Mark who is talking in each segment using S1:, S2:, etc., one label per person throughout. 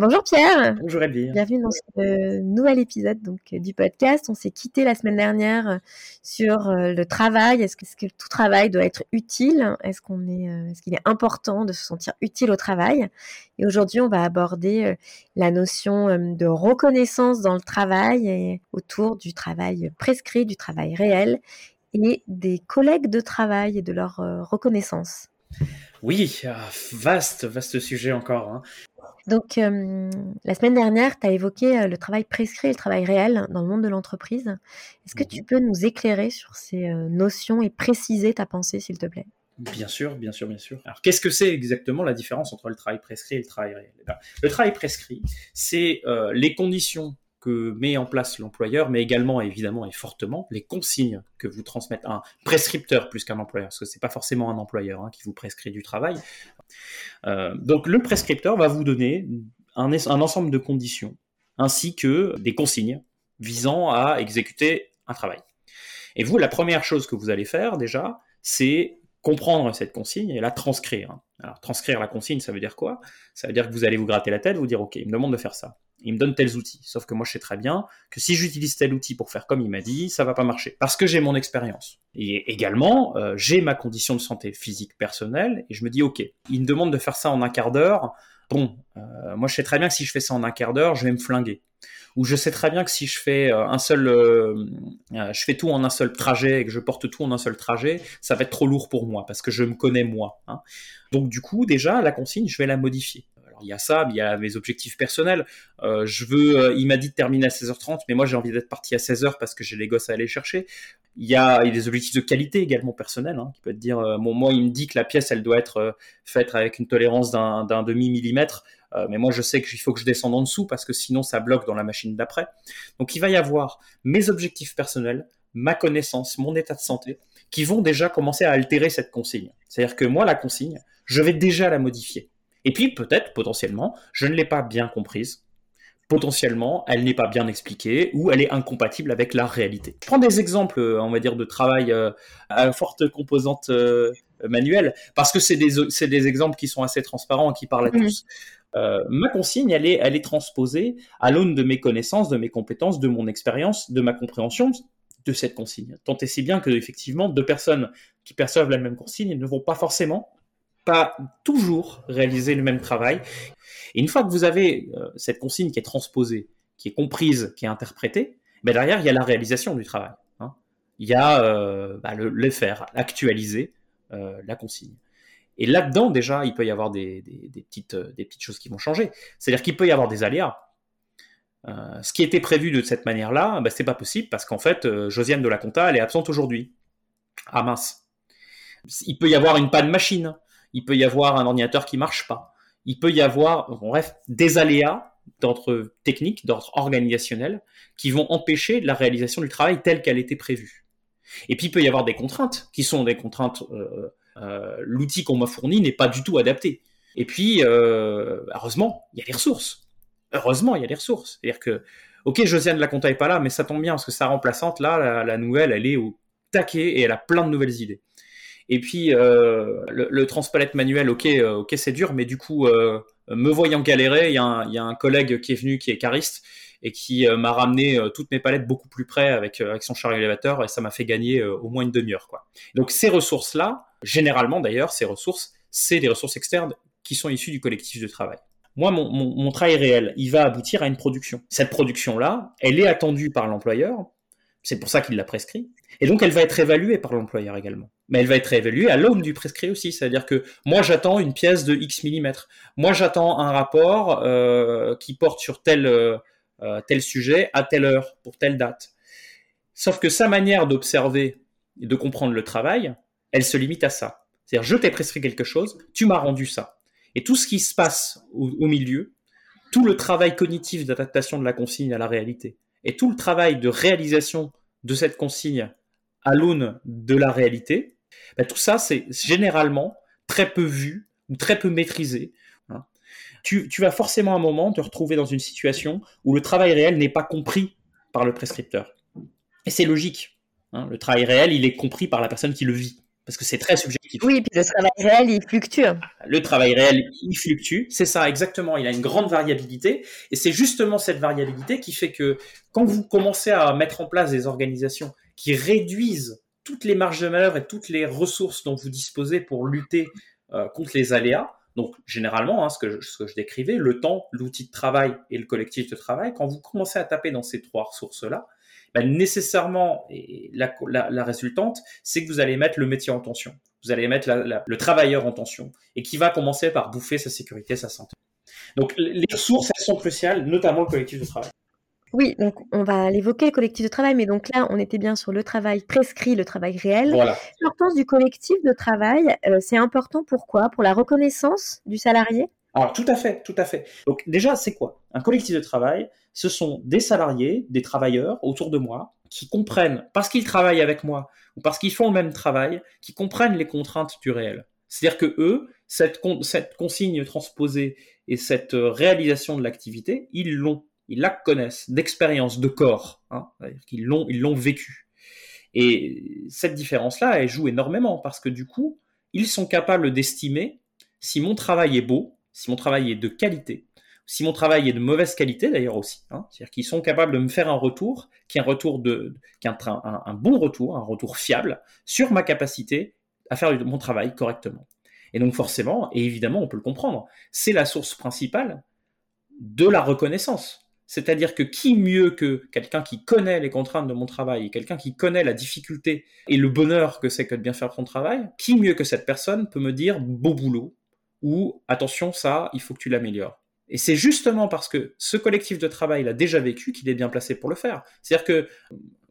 S1: Bonjour Pierre.
S2: Bonjour Elvire.
S1: Bienvenue dans ce nouvel épisode donc du podcast. On s'est quitté la semaine dernière sur euh, le travail. Est-ce que, tout travail doit être utile? Est-ce qu'on est, euh, est-ce qu'il est important de se sentir utile au travail? Et aujourd'hui, on va aborder euh, la notion de reconnaissance dans le travail et autour du travail prescrit, du travail réel et des collègues de travail et de leur reconnaissance.
S2: Oui, vaste, vaste sujet encore. Hein.
S1: Donc, euh, la semaine dernière, tu as évoqué le travail prescrit et le travail réel dans le monde de l'entreprise. Est-ce que tu peux nous éclairer sur ces notions et préciser ta pensée, s'il te plaît?
S2: Bien sûr, bien sûr, bien sûr. Alors, qu'est-ce que c'est exactement la différence entre le travail prescrit et le travail réel? Eh ben, Le travail prescrit, c'est les conditions que met en place l'employeur, mais également évidemment et fortement les consignes que vous transmettez un prescripteur plus qu'un employeur, parce que c'est pas forcément un employeur hein, qui vous prescrit du travail. Euh, donc le prescripteur va vous donner un, un ensemble de conditions ainsi que des consignes visant à exécuter un travail. Et vous, la première chose que vous allez faire déjà, c'est comprendre cette consigne et la transcrire. Alors transcrire la consigne, ça veut dire quoi? Ça veut dire que vous allez vous gratter la tête, vous dire ok, il me demande de faire ça il me donne tels outils. Sauf que moi, je sais très bien que si j'utilise tel outil pour faire comme il m'a dit, ça va pas marcher. Parce que j'ai mon expérience. Et également, euh, j'ai ma condition de santé physique personnelle, et je me dis, OK, il me demande de faire ça en un quart d'heure. Bon, euh, moi, je sais très bien que si je fais ça en un quart d'heure, je vais me flinguer. Ou je sais très bien que si je fais euh, un seul, je fais tout en un seul trajet et que je porte tout en un seul trajet, ça va être trop lourd pour moi parce que je me connais moi. Hein. Donc du coup, déjà, la consigne, je vais la modifier il y a ça, il y a mes objectifs personnels. Euh, je veux, euh, il m'a dit de terminer à 16h30, mais moi j'ai envie d'être parti à 16h parce que j'ai les gosses à aller chercher. Il y a, des objectifs de qualité également personnels, hein, qui peut être dire, euh, moi il me dit que la pièce elle doit être faite avec une tolérance d'un demi millimètre, mais moi je sais qu'il faut que je descende en dessous parce que sinon ça bloque dans la machine d'après. Donc il va y avoir mes objectifs personnels, ma connaissance, mon état de santé, qui vont déjà commencer à altérer cette consigne. C'est-à-dire que moi la consigne, je vais déjà la modifier. Et puis peut-être, potentiellement, je ne l'ai pas bien comprise. Potentiellement, elle n'est pas bien expliquée ou elle est incompatible avec la réalité. Je prends des exemples, euh, on va dire, de travail euh, à forte composante euh, manuelle, parce que c'est des, exemples qui sont assez transparents et qui parlent à mmh. tous. ma consigne, elle est, elle est transposée à l'aune de mes connaissances, de mes compétences, de mon expérience, de ma compréhension de cette consigne. Tant et si bien que, effectivement, deux personnes qui perçoivent la même consigne ne vont pas forcément pas toujours réaliser le même travail. Une fois que vous avez euh, cette consigne qui est transposée, qui est comprise, qui est interprétée, ben derrière, il y a la réalisation du travail. Hein. Il y a euh, bah, le, faire, actualiser euh, la consigne. Et là-dedans, déjà, il peut y avoir des, petites, des petites choses qui vont changer. C'est-à-dire qu'il peut y avoir des aléas. ce qui était prévu de cette manière-là, ben, c'est pas possible parce qu'en fait, Josiane de la Compta, elle est absente aujourd'hui. Ah mince. Il peut y avoir une panne machine il peut y avoir un ordinateur qui marche pas, il peut y avoir, bref, des aléas d'ordre technique, d'ordre organisationnel, qui vont empêcher la réalisation du travail tel qu'elle était prévue. Et puis il peut y avoir des contraintes, qui sont des contraintes, euh, euh, l'outil qu'on m'a fourni n'est pas du tout adapté. Et puis, euh, heureusement, il y a les ressources. Heureusement, il y a les ressources. C'est-à-dire que, ok, Josiane la compta est pas là, mais ça tombe bien, parce que sa remplaçante, là, la nouvelle, elle est au taquet et elle a plein de nouvelles idées. Et puis euh, le, le, transpalette manuel, ok, euh, ok, c'est dur, mais du coup, euh, me voyant galérer, il y, a un, collègue qui est venu, qui est cariste, et qui m'a ramené toutes mes palettes beaucoup plus près avec, avec son chariot élévateur, et ça m'a fait gagner au moins une demi-heure. Donc ces ressources-là, généralement d'ailleurs, ces ressources, c'est des ressources externes qui sont issues du collectif de travail. Moi, mon travail réel, il va aboutir à une production. Cette production-là, elle est attendue par l'employeur, c'est pour ça qu'il l'a prescrit, et donc elle va être évaluée par l'employeur également mais elle va être évaluée à l'aune du prescrit aussi. C'est-à-dire que moi, j'attends une pièce de X millimètres. Moi, j'attends un rapport euh, qui porte sur tel, euh, euh, tel sujet à telle heure, pour telle date. Sauf que sa manière d'observer et de comprendre le travail, elle se limite à ça. C'est-à-dire, je t'ai prescrit quelque chose, tu m'as rendu ça. Et tout ce qui se passe au milieu, tout le travail cognitif d'adaptation de la consigne à la réalité, et tout le travail de réalisation de cette consigne à l'aune de la réalité, bah, tout ça, c'est généralement très peu vu ou très peu maîtrisé. Hein. Tu, vas forcément à un moment te retrouver dans une situation où le travail réel n'est pas compris par le prescripteur. Et c'est logique. Hein. Le travail réel, il est compris par la personne qui le vit parce que c'est très subjectif.
S1: Oui, puis le travail réel, il fluctue.
S2: Le travail réel, il fluctue, c'est ça exactement, il a une grande variabilité, et c'est justement cette variabilité qui fait que quand vous commencez à mettre en place des organisations qui réduisent toutes les marges de manœuvre et toutes les ressources dont vous disposez pour lutter euh, contre les aléas, donc généralement, hein, ce, que je, ce, que je, décrivais, le temps, l'outil de travail et le collectif de travail, quand vous commencez à taper dans ces trois ressources-là, ben, nécessairement, et la, la, la résultante, c'est que vous allez mettre le métier en tension. Vous allez mettre la, le travailleur en tension et qui va commencer par bouffer sa sécurité, sa santé. Donc les ressources, elles sont cruciales, notamment le collectif de travail.
S1: Oui, donc on va l'évoquer, le collectif de travail, mais donc là, on était bien sur le travail prescrit, le travail réel.
S2: Voilà.
S1: L'importance du collectif de travail, euh, c'est important pourquoi? Pour la reconnaissance du salarié?
S2: Alors tout à fait, tout à fait. Donc déjà, c'est quoi? Un collectif de travail, ce sont des salariés, des travailleurs autour de moi qui comprennent, parce qu'ils travaillent avec moi ou parce qu'ils font le même travail, qui comprennent les contraintes du réel. C'est-à-dire que eux, cette, consigne transposée et cette euh, réalisation de l'activité, ils l'ont, ils la connaissent d'expérience, de corps, hein, l'ont, ils l'ont vécu. Et cette différence-là, elle joue énormément parce que du coup, ils sont capables d'estimer si mon travail est beau, si mon travail est de qualité, si mon travail est de mauvaise qualité d'ailleurs aussi, hein, c'est-à-dire qu'ils sont capables de me faire un retour qui est un retour de, qui est bon retour, un retour fiable sur ma capacité à faire mon travail correctement. Et donc forcément, et évidemment, on peut le comprendre, c'est la source principale de la reconnaissance. C'est-à-dire que qui mieux que quelqu'un qui connaît les contraintes de mon travail quelqu'un qui connaît la difficulté et le bonheur que c'est que de bien faire son travail, qui mieux que cette personne peut me dire beau boulot, ou attention, ça, il faut que tu l'améliores. Et c'est justement parce que ce collectif de travail l'a déjà vécu qu'il est bien placé pour le faire. C'est-à-dire que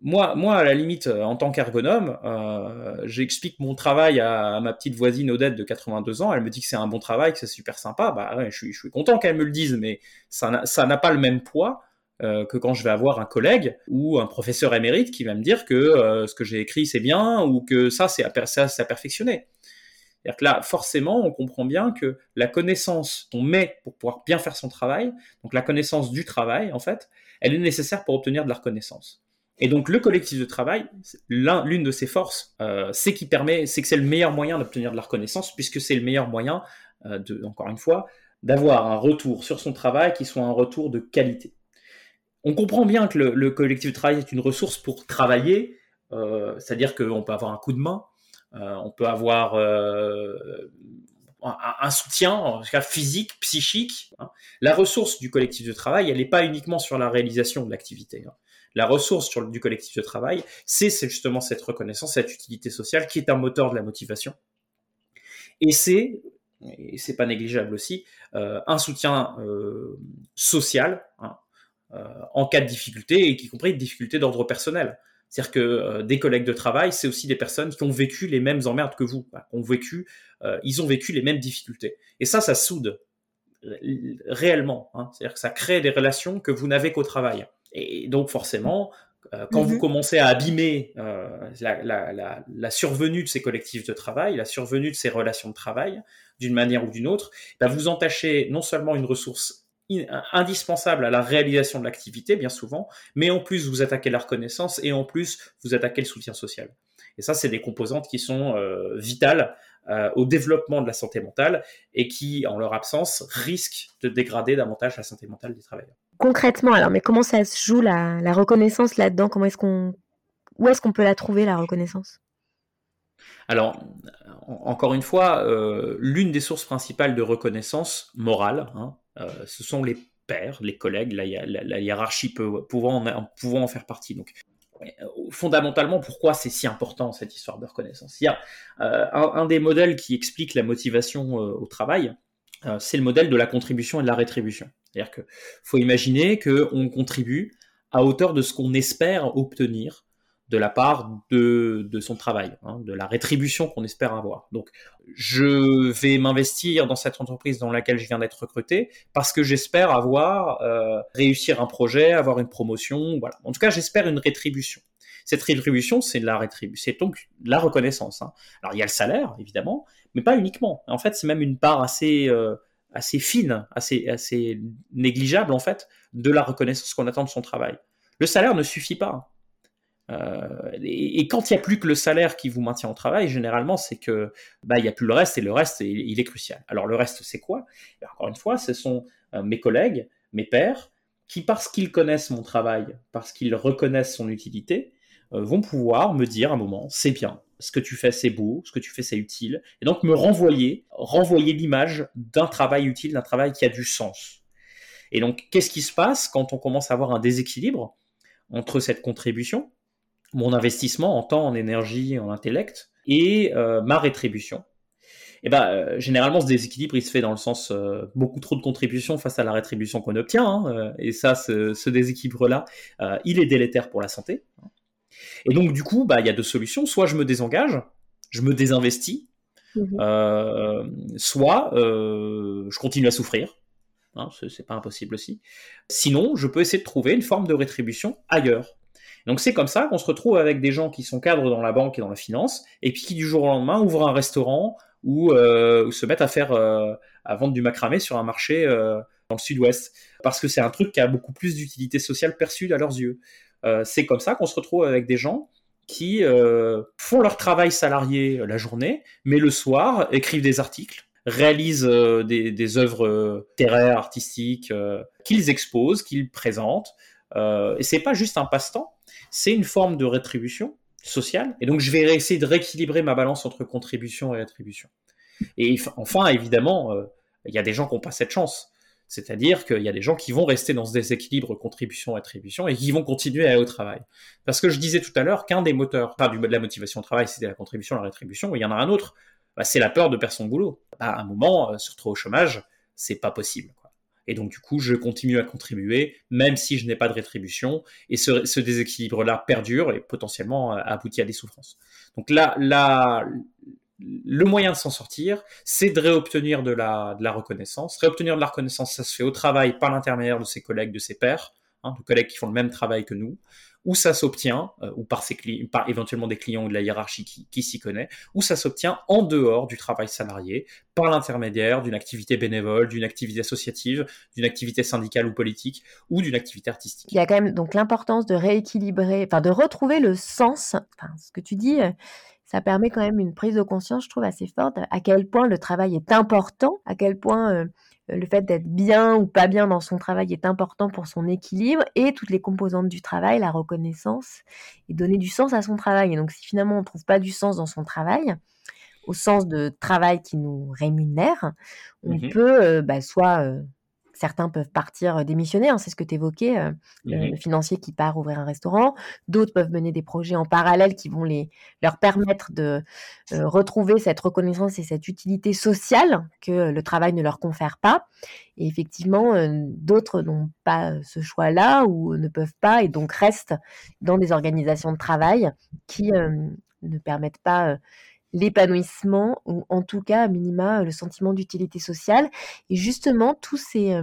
S2: moi, moi, à la limite, en tant qu'ergonome, euh, j'explique mon travail à, à, ma petite voisine Odette de 82 ans. Elle me dit que c'est un bon travail, que c'est super sympa. Bah ouais, je suis, content qu'elle me le dise, mais ça n'a pas le même poids euh, que quand je vais avoir un collègue ou un professeur émérite qui va me dire que euh, ce que j'ai écrit c'est bien ou que ça c'est à, à perfectionner. C'est-à-dire que là, forcément, on comprend bien que la connaissance qu'on met pour pouvoir bien faire son travail, donc la connaissance du travail, en fait, elle est nécessaire pour obtenir de la reconnaissance. Et donc le collectif de travail, l'une de ses forces, euh, c'est qui permet, c'est que c'est le meilleur moyen d'obtenir de la reconnaissance, puisque c'est le meilleur moyen, euh, encore une fois, d'avoir un retour sur son travail qui soit un retour de qualité. On comprend bien que le, le collectif de travail est une ressource pour travailler, euh, c'est-à-dire qu'on peut avoir un coup de main, on peut avoir euh, un, soutien, en tout cas physique, psychique. Hein. La ressource du collectif de travail, elle n'est pas uniquement sur la réalisation de l'activité. Hein. La ressource du collectif de travail, c'est justement cette reconnaissance, cette utilité sociale qui est un moteur de la motivation. Et c'est, et c'est pas négligeable aussi, euh, un soutien euh, social hein, euh, en cas de difficulté, et y compris de difficultés d'ordre personnel. C'est-à-dire que euh, des collègues de travail, c'est aussi des personnes qui ont vécu les mêmes emmerdes que vous, ont vécu, euh, ils ont vécu les mêmes difficultés. Et ça, ça soude réellement. Hein. C'est-à-dire que ça crée des relations que vous n'avez qu'au travail. Et donc forcément, euh, quand mm -hmm. vous commencez à abîmer euh, la, la, la, la, survenue de ces collectifs de travail, la survenue de ces relations de travail, d'une manière ou d'une autre, ben vous entachez non seulement une ressource indispensable à la réalisation de l'activité, bien souvent, mais en plus vous attaquez la reconnaissance et en plus vous attaquez le soutien social. Et ça, c'est des composantes qui sont euh, vitales euh, au développement de la santé mentale et qui, en leur absence, risquent de dégrader davantage la santé mentale des travailleurs.
S1: Concrètement, alors, mais comment ça se joue la, la reconnaissance là-dedans? Comment est-ce qu'on, où est-ce qu'on peut la trouver la reconnaissance?
S2: Alors, encore une fois, euh, l'une des sources principales de reconnaissance morale, hein, ce sont les pairs, les collègues, la, la, hiérarchie peut, pouvant, en, pouvant en faire partie. Donc, fondamentalement, pourquoi c'est si important cette histoire de reconnaissance? Il y a euh, un, des modèles qui explique la motivation euh, au travail, euh, c'est le modèle de la contribution et de la rétribution. C'est-à-dire qu'il faut imaginer qu'on contribue à hauteur de ce qu'on espère obtenir de la part de, de son travail, hein, de la rétribution qu'on espère avoir. Donc, je vais m'investir dans cette entreprise dans laquelle je viens d'être recruté parce que j'espère avoir euh, réussir un projet, avoir une promotion, voilà. En tout cas, j'espère une rétribution. Cette rétribution, c'est la rétribution, c'est donc la reconnaissance. Hein. Alors, il y a le salaire, évidemment, mais pas uniquement. En fait, c'est même une part assez euh, assez fine, assez assez négligeable en fait de la reconnaissance qu'on attend de son travail. Le salaire ne suffit pas. Euh, et, quand il n'y a plus que le salaire qui vous maintient au travail, généralement, c'est que bah il y a plus le reste et le reste il est crucial. Alors le reste c'est quoi? Encore une fois, ce sont euh, mes collègues, mes pairs, qui parce qu'ils connaissent mon travail, parce qu'ils reconnaissent son utilité, euh, vont pouvoir me dire à un moment c'est bien, ce que tu fais c'est beau, ce que tu fais c'est utile, et donc me renvoyer, renvoyer l'image d'un travail utile, d'un travail qui a du sens. Et donc qu'est-ce qui se passe quand on commence à avoir un déséquilibre entre cette contribution mon investissement en temps, en énergie, en intellect et euh, ma rétribution. Et eh ben, euh, généralement, ce déséquilibre, il se fait dans le sens euh, beaucoup trop de contributions face à la rétribution qu'on obtient. Hein, et ça, ce, ce déséquilibre-là, il est délétère pour la santé. Et donc, du coup, bah, il y a deux solutions. Soit je me désengage, je me désinvestis, mmh soit je continue à souffrir. Hein, c'est pas impossible aussi. Sinon, je peux essayer de trouver une forme de rétribution ailleurs. Donc c'est comme ça qu'on se retrouve avec des gens qui sont cadres dans la banque et dans la finance, et puis qui du jour au lendemain ouvrent un restaurant ou, euh, se mettent à faire euh, à vendre du macramé sur un marché euh, dans le sud-ouest, parce que c'est un truc qui a beaucoup plus d'utilité sociale perçue à leurs yeux. c'est comme ça qu'on se retrouve avec des gens qui font leur travail salarié la journée, mais le soir écrivent des articles, réalisent des, des, œuvres littéraires, artistiques, qu'ils exposent, qu'ils présentent. et c'est pas juste un passe-temps, c'est une forme de rétribution sociale. Et donc, je vais essayer de rééquilibrer ma balance entre contribution et rétribution. Et enfin, évidemment, euh, il y a des gens qui n'ont pas cette chance. C'est-à-dire qu'il y a des gens qui vont rester dans ce déséquilibre contribution-rétribution et qui vont continuer à aller au travail. Parce que je disais tout à l'heure qu'un des moteurs, enfin, de la motivation au travail, c'était la contribution, la rétribution, il y en a un autre, bah, c'est la peur de perdre son boulot. Bah, à un moment, euh, se retrouver au chômage, c'est pas possible. Et donc, du coup, je continue à contribuer, même si je n'ai pas de rétribution. Et ce, déséquilibre-là perdure et potentiellement euh, aboutit à des souffrances. Donc là, là le moyen de s'en sortir, c'est de réobtenir de la, reconnaissance. Réobtenir de la reconnaissance, ça se fait au travail par l'intermédiaire de ses collègues, de ses pairs, hein, de collègues qui font le même travail que nous, ou ça s'obtient, euh, ou par, éventuellement des clients ou de la hiérarchie qui, qui s'y connaît, ou ça s'obtient en dehors du travail salarié, par l'intermédiaire d'une activité bénévole, d'une activité associative, d'une activité syndicale ou politique, ou d'une activité artistique.
S1: Il y a quand même donc l'importance de rééquilibrer, enfin de retrouver le sens, enfin ce que tu dis, euh, ça permet quand même une prise de conscience, je trouve, assez forte, à quel point le travail est important, à quel point... Euh, le fait d'être bien ou pas bien dans son travail est important pour son équilibre et toutes les composantes du travail, la reconnaissance et donner du sens à son travail. Et donc si finalement on ne trouve pas du sens dans son travail, au sens de travail qui nous rémunère, on mmh peut euh, bah, soit euh, Certains peuvent partir démissionner, hein, c'est ce que tu évoquais, euh, le financier qui part ouvrir un restaurant. D'autres peuvent mener des projets en parallèle qui vont les, leur permettre de euh, retrouver cette reconnaissance et cette utilité sociale que le travail ne leur confère pas. Et effectivement, d'autres n'ont pas ce choix-là ou ne peuvent pas et donc restent dans des organisations de travail qui ne permettent pas l'épanouissement ou en tout cas à minima le sentiment d'utilité sociale. Et justement ces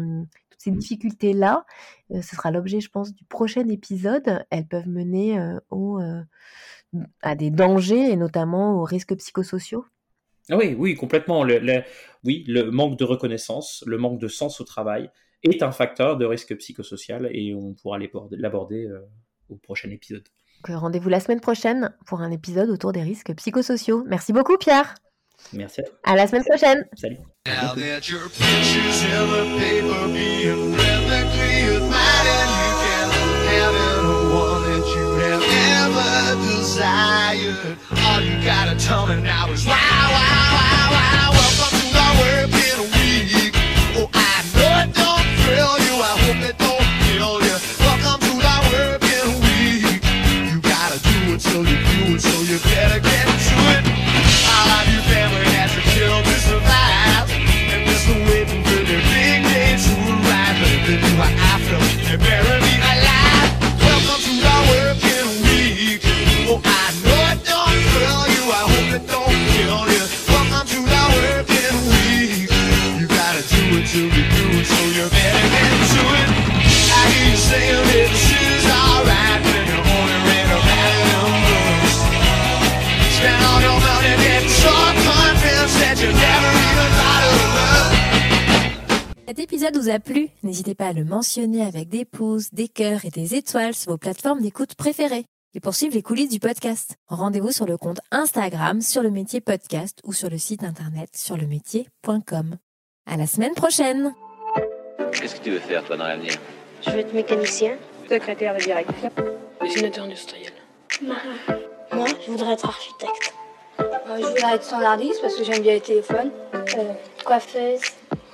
S1: toutes ces difficultés là ce sera l'objet je pense du prochain épisode. Elles peuvent mener au, à des dangers et notamment aux risques psychosociaux.
S2: Oui oui complètement. Oui le manque de reconnaissance le manque de sens au travail est un facteur de risque psychosocial et on pourra l'aborder au prochain épisode
S1: rendez-vous la semaine prochaine pour un épisode autour des risques psychosociaux. Merci beaucoup Pierre.
S2: Merci à toi.
S1: À la semaine prochaine.
S2: Salut.
S3: so you better get to it. I family survive. And waiting for big day to arrive. Alive. Welcome to working week. Oh, I know it don't thrill you. I hope it don't kill you. Welcome to working week. You gotta do it till you do it, so you better get to it. I hear you saying.
S1: Vous a plu, n'hésitez pas à le mentionner avec des pouces, des cœurs et des étoiles sur vos plateformes d'écoute préférées. Et pour suivre les coulisses du podcast, rendez-vous sur le compte Instagram sur le métier podcast ou sur le site internet sur le métier.com. À la semaine prochaine!
S4: Qu'est-ce que tu veux faire, toi, dans l'avenir?
S5: Je veux être mécanicien.
S6: Secrétaire de direction.
S7: Dessinateur industriel.
S5: Marin. Moi, je voudrais être architecte.
S8: Euh, je voudrais être standardiste parce que j'aime bien les téléphones.
S5: Euh, coiffeuse.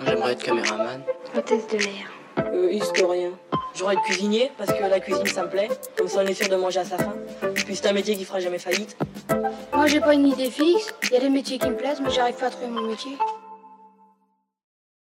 S7: J'aimerais être caméraman.
S5: Hôtesse de l'air.
S6: Euh, historien.
S9: J'aurais être cuisinier parce que la cuisine ça me plaît. Comme ça on est sûr de manger à sa faim. Puis c'est un métier qui fera jamais faillite.
S8: Moi, j'ai pas une idée fixe. Il y a des métiers qui me plaisent, mais j'arrive pas à trouver mon métier.